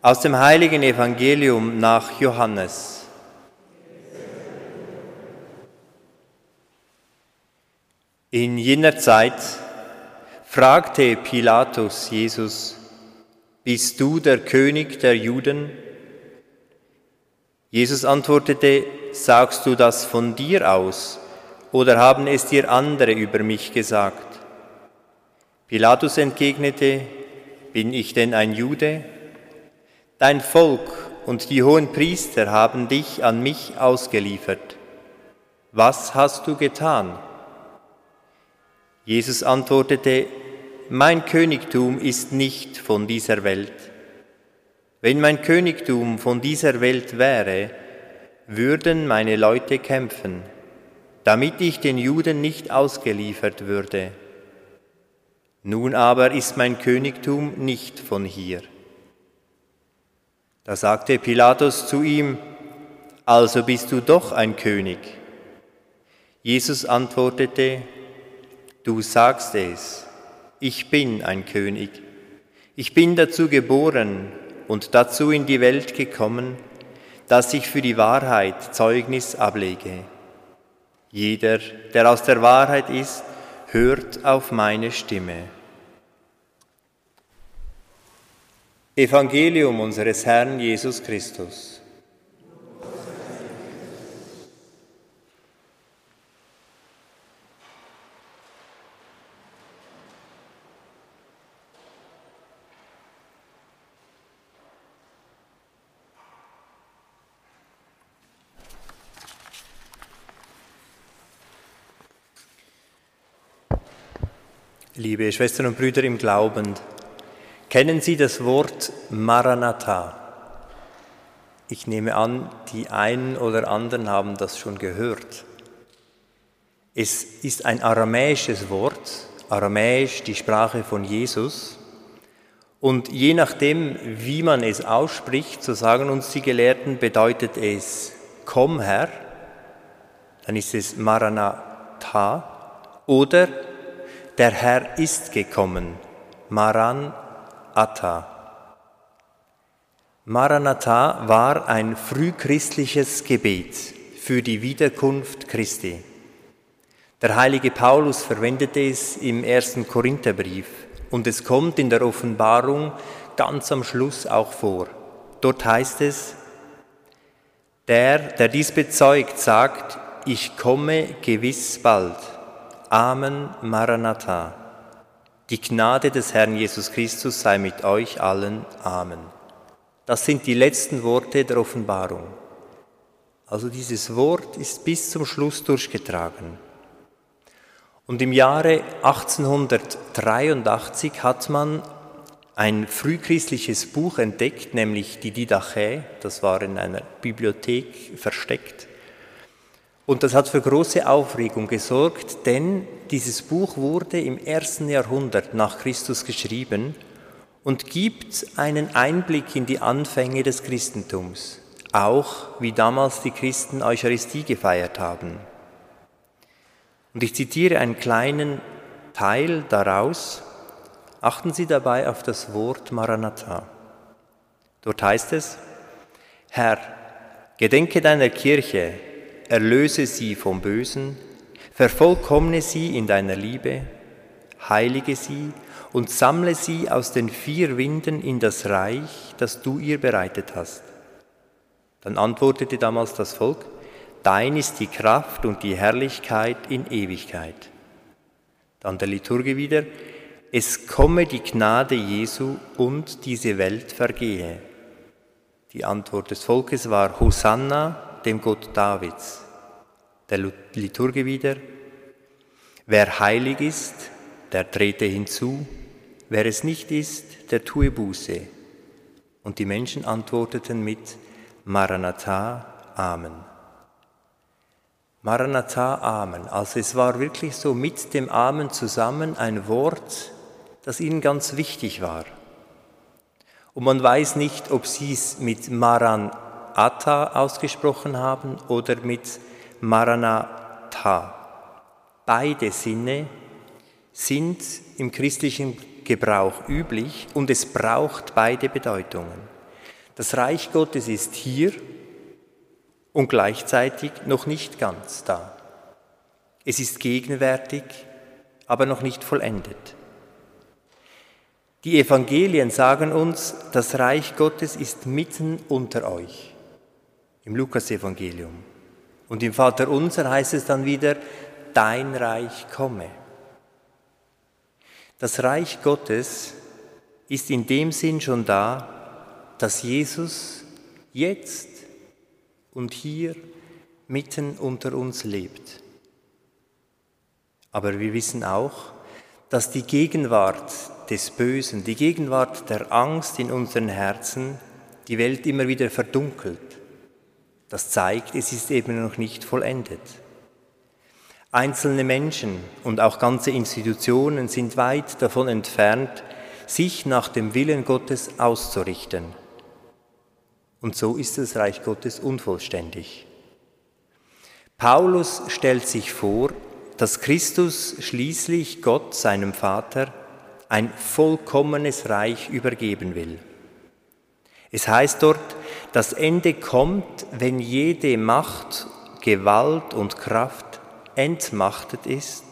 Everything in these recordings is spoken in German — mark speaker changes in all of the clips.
Speaker 1: Aus dem heiligen Evangelium nach Johannes. In jener Zeit fragte Pilatus Jesus, Bist du der König der Juden? Jesus antwortete, Sagst du das von dir aus oder haben es dir andere über mich gesagt? Pilatus entgegnete, Bin ich denn ein Jude? Dein Volk und die hohen Priester haben dich an mich ausgeliefert. Was hast du getan? Jesus antwortete, Mein Königtum ist nicht von dieser Welt. Wenn mein Königtum von dieser Welt wäre, würden meine Leute kämpfen, damit ich den Juden nicht ausgeliefert würde. Nun aber ist mein Königtum nicht von hier. Da sagte Pilatus zu ihm, also bist du doch ein König. Jesus antwortete, du sagst es, ich bin ein König. Ich bin dazu geboren und dazu in die Welt gekommen, dass ich für die Wahrheit Zeugnis ablege. Jeder, der aus der Wahrheit ist, hört auf meine Stimme. Evangelium unseres Herrn Jesus Christus. Liebe Schwestern und Brüder im Glauben, Kennen Sie das Wort Maranatha? Ich nehme an, die einen oder anderen haben das schon gehört. Es ist ein aramäisches Wort, aramäisch die Sprache von Jesus. Und je nachdem, wie man es ausspricht, so sagen uns die Gelehrten, bedeutet es Komm Herr, dann ist es Maranatha, oder der Herr ist gekommen, Maran Atta. Maranatha war ein frühchristliches Gebet für die Wiederkunft Christi. Der heilige Paulus verwendete es im ersten Korintherbrief und es kommt in der Offenbarung ganz am Schluss auch vor. Dort heißt es, der, der dies bezeugt, sagt, ich komme gewiss bald. Amen, Maranatha. Die Gnade des Herrn Jesus Christus sei mit euch allen. Amen. Das sind die letzten Worte der Offenbarung. Also dieses Wort ist bis zum Schluss durchgetragen. Und im Jahre 1883 hat man ein frühchristliches Buch entdeckt, nämlich die Didache, das war in einer Bibliothek versteckt. Und das hat für große Aufregung gesorgt, denn dieses Buch wurde im ersten Jahrhundert nach Christus geschrieben und gibt einen Einblick in die Anfänge des Christentums, auch wie damals die Christen Eucharistie gefeiert haben. Und ich zitiere einen kleinen Teil daraus. Achten Sie dabei auf das Wort Maranatha. Dort heißt es, Herr, gedenke deiner Kirche, erlöse sie vom Bösen, vervollkommne sie in deiner Liebe, heilige sie und sammle sie aus den vier Winden in das Reich, das du ihr bereitet hast. Dann antwortete damals das Volk, Dein ist die Kraft und die Herrlichkeit in Ewigkeit. Dann der Liturgie wieder, es komme die Gnade Jesu und diese Welt vergehe. Die Antwort des Volkes war Hosanna, dem Gott Davids. Der Liturgie wieder, wer heilig ist, der trete hinzu, wer es nicht ist, der tue Buße. Und die Menschen antworteten mit Maranatha, Amen. Maranatha, Amen. Also es war wirklich so mit dem Amen zusammen ein Wort, das ihnen ganz wichtig war. Und man weiß nicht, ob sie es mit Maran Atta ausgesprochen haben oder mit Maranatha. Beide Sinne sind im christlichen Gebrauch üblich und es braucht beide Bedeutungen. Das Reich Gottes ist hier und gleichzeitig noch nicht ganz da. Es ist gegenwärtig, aber noch nicht vollendet. Die Evangelien sagen uns, das Reich Gottes ist mitten unter euch. Im Lukasevangelium. Und im Vater unser heißt es dann wieder, dein Reich komme. Das Reich Gottes ist in dem Sinn schon da, dass Jesus jetzt und hier mitten unter uns lebt. Aber wir wissen auch, dass die Gegenwart des Bösen, die Gegenwart der Angst in unseren Herzen die Welt immer wieder verdunkelt. Das zeigt, es ist eben noch nicht vollendet. Einzelne Menschen und auch ganze Institutionen sind weit davon entfernt, sich nach dem Willen Gottes auszurichten. Und so ist das Reich Gottes unvollständig. Paulus stellt sich vor, dass Christus schließlich Gott, seinem Vater, ein vollkommenes Reich übergeben will. Es heißt dort, das Ende kommt, wenn jede Macht, Gewalt und Kraft entmachtet ist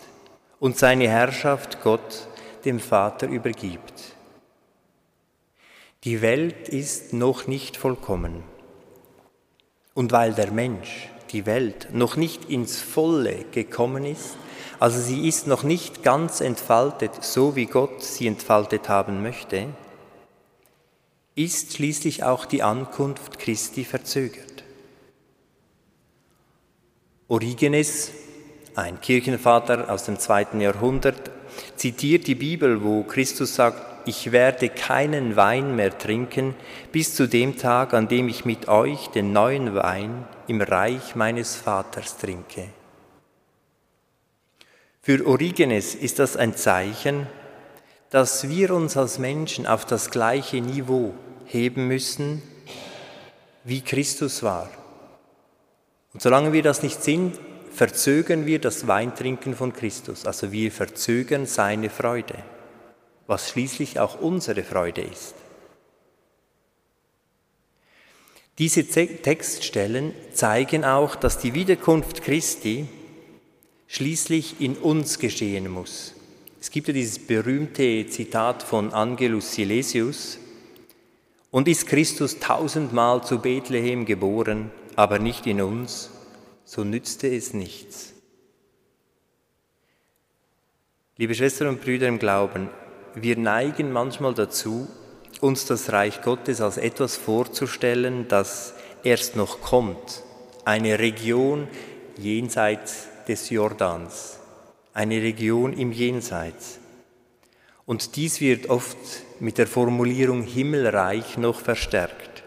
Speaker 1: und seine Herrschaft Gott, dem Vater, übergibt. Die Welt ist noch nicht vollkommen. Und weil der Mensch, die Welt, noch nicht ins Volle gekommen ist, also sie ist noch nicht ganz entfaltet, so wie Gott sie entfaltet haben möchte, ist schließlich auch die Ankunft Christi verzögert. Origenes, ein Kirchenvater aus dem zweiten Jahrhundert, zitiert die Bibel, wo Christus sagt, ich werde keinen Wein mehr trinken bis zu dem Tag, an dem ich mit euch den neuen Wein im Reich meines Vaters trinke. Für Origenes ist das ein Zeichen, dass wir uns als Menschen auf das gleiche Niveau heben müssen, wie Christus war. Und solange wir das nicht sind, verzögern wir das Weintrinken von Christus, also wir verzögern seine Freude, was schließlich auch unsere Freude ist. Diese Textstellen zeigen auch, dass die Wiederkunft Christi schließlich in uns geschehen muss. Es gibt ja dieses berühmte Zitat von Angelus Silesius, und ist Christus tausendmal zu Bethlehem geboren, aber nicht in uns, so nützte es nichts. Liebe Schwestern und Brüder im Glauben, wir neigen manchmal dazu, uns das Reich Gottes als etwas vorzustellen, das erst noch kommt, eine Region jenseits des Jordans, eine Region im Jenseits. Und dies wird oft mit der Formulierung Himmelreich noch verstärkt.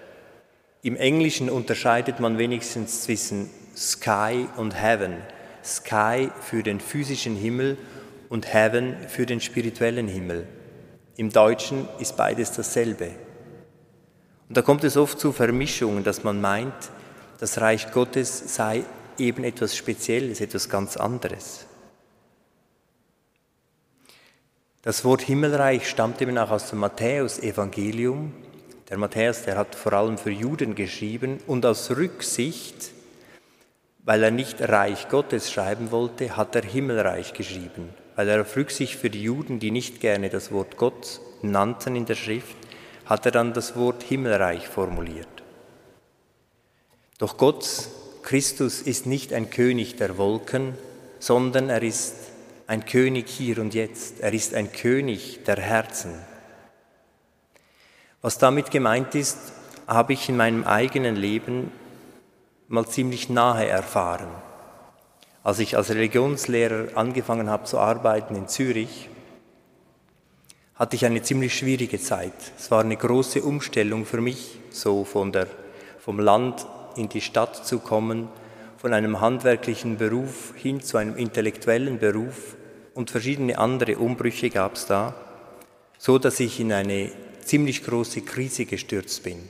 Speaker 1: Im Englischen unterscheidet man wenigstens zwischen Sky und Heaven. Sky für den physischen Himmel und Heaven für den spirituellen Himmel. Im Deutschen ist beides dasselbe. Und da kommt es oft zu Vermischungen, dass man meint, das Reich Gottes sei eben etwas Spezielles, etwas ganz anderes. Das Wort Himmelreich stammt eben auch aus dem Matthäus-Evangelium. Der Matthäus, der hat vor allem für Juden geschrieben und aus Rücksicht, weil er nicht Reich Gottes schreiben wollte, hat er Himmelreich geschrieben, weil er auf Rücksicht für die Juden, die nicht gerne das Wort Gott nannten in der Schrift, hat er dann das Wort Himmelreich formuliert. Doch Gott Christus ist nicht ein König der Wolken, sondern er ist ein König hier und jetzt. Er ist ein König der Herzen. Was damit gemeint ist, habe ich in meinem eigenen Leben mal ziemlich nahe erfahren. Als ich als Religionslehrer angefangen habe zu arbeiten in Zürich, hatte ich eine ziemlich schwierige Zeit. Es war eine große Umstellung für mich, so von der, vom Land in die Stadt zu kommen, von einem handwerklichen Beruf hin zu einem intellektuellen Beruf und verschiedene andere Umbrüche gab es da, so dass ich in eine ziemlich große Krise gestürzt bin.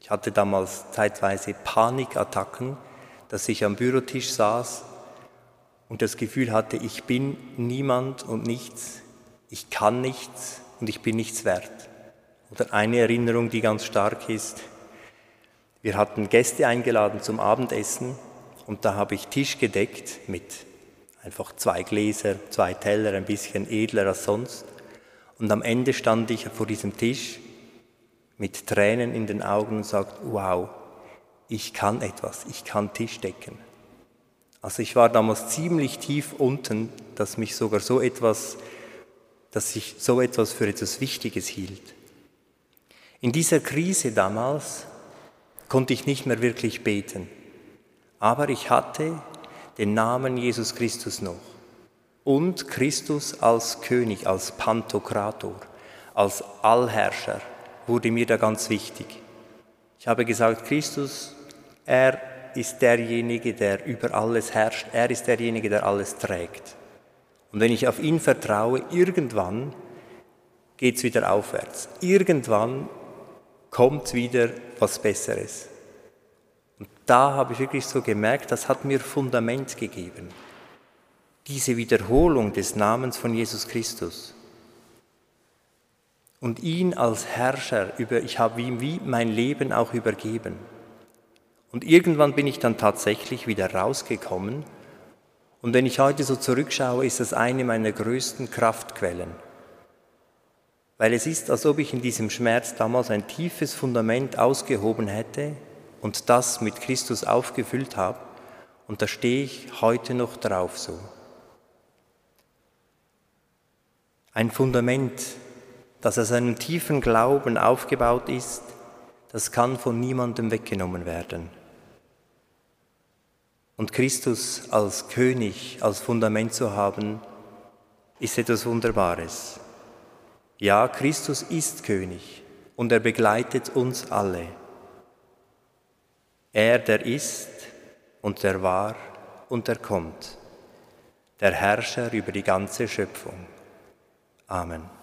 Speaker 1: Ich hatte damals zeitweise Panikattacken, dass ich am Bürotisch saß und das Gefühl hatte, ich bin niemand und nichts, ich kann nichts und ich bin nichts wert. Oder eine Erinnerung, die ganz stark ist, Wir hatten Gäste eingeladen zum Abendessen und da habe ich Tisch gedeckt mit einfach zwei Gläser, zwei Teller, ein bisschen edler als sonst. Und am Ende stand ich vor diesem Tisch mit Tränen in den Augen und sagte, wow, ich kann etwas, ich kann Tisch decken. Also ich war damals ziemlich tief unten, dass mich sogar so etwas, dass ich so etwas für etwas Wichtiges hielt. In dieser Krise damals konnte ich nicht mehr wirklich beten. Aber ich hatte den Namen Jesus Christus noch und Christus als König, als Pantokrator, als Allherrscher wurde mir da ganz wichtig. Ich habe gesagt, Christus, er ist derjenige, der über alles herrscht, er ist derjenige, der alles trägt. Und wenn ich auf ihn vertraue, irgendwann geht es wieder aufwärts. Irgendwann kommt wieder was Besseres. Und da habe ich wirklich so gemerkt, das hat mir Fundament gegeben. Diese Wiederholung des Namens von Jesus Christus. Und ihn als Herrscher über, ich habe ihm wie mein Leben auch übergeben. Und irgendwann bin ich dann tatsächlich wieder rausgekommen. Und wenn ich heute so zurückschaue, ist das eine meiner größten Kraftquellen. Weil es ist, als ob ich in diesem Schmerz damals ein tiefes Fundament ausgehoben hätte, und das mit Christus aufgefüllt habe. Und da stehe ich heute noch drauf so. Ein Fundament, das aus einem tiefen Glauben aufgebaut ist, das kann von niemandem weggenommen werden. Und Christus als König, als Fundament zu haben, ist etwas Wunderbares. Ja, Christus ist König und er begleitet uns alle. Er, der ist und der war und der kommt, der Herrscher über die ganze Schöpfung. Amen.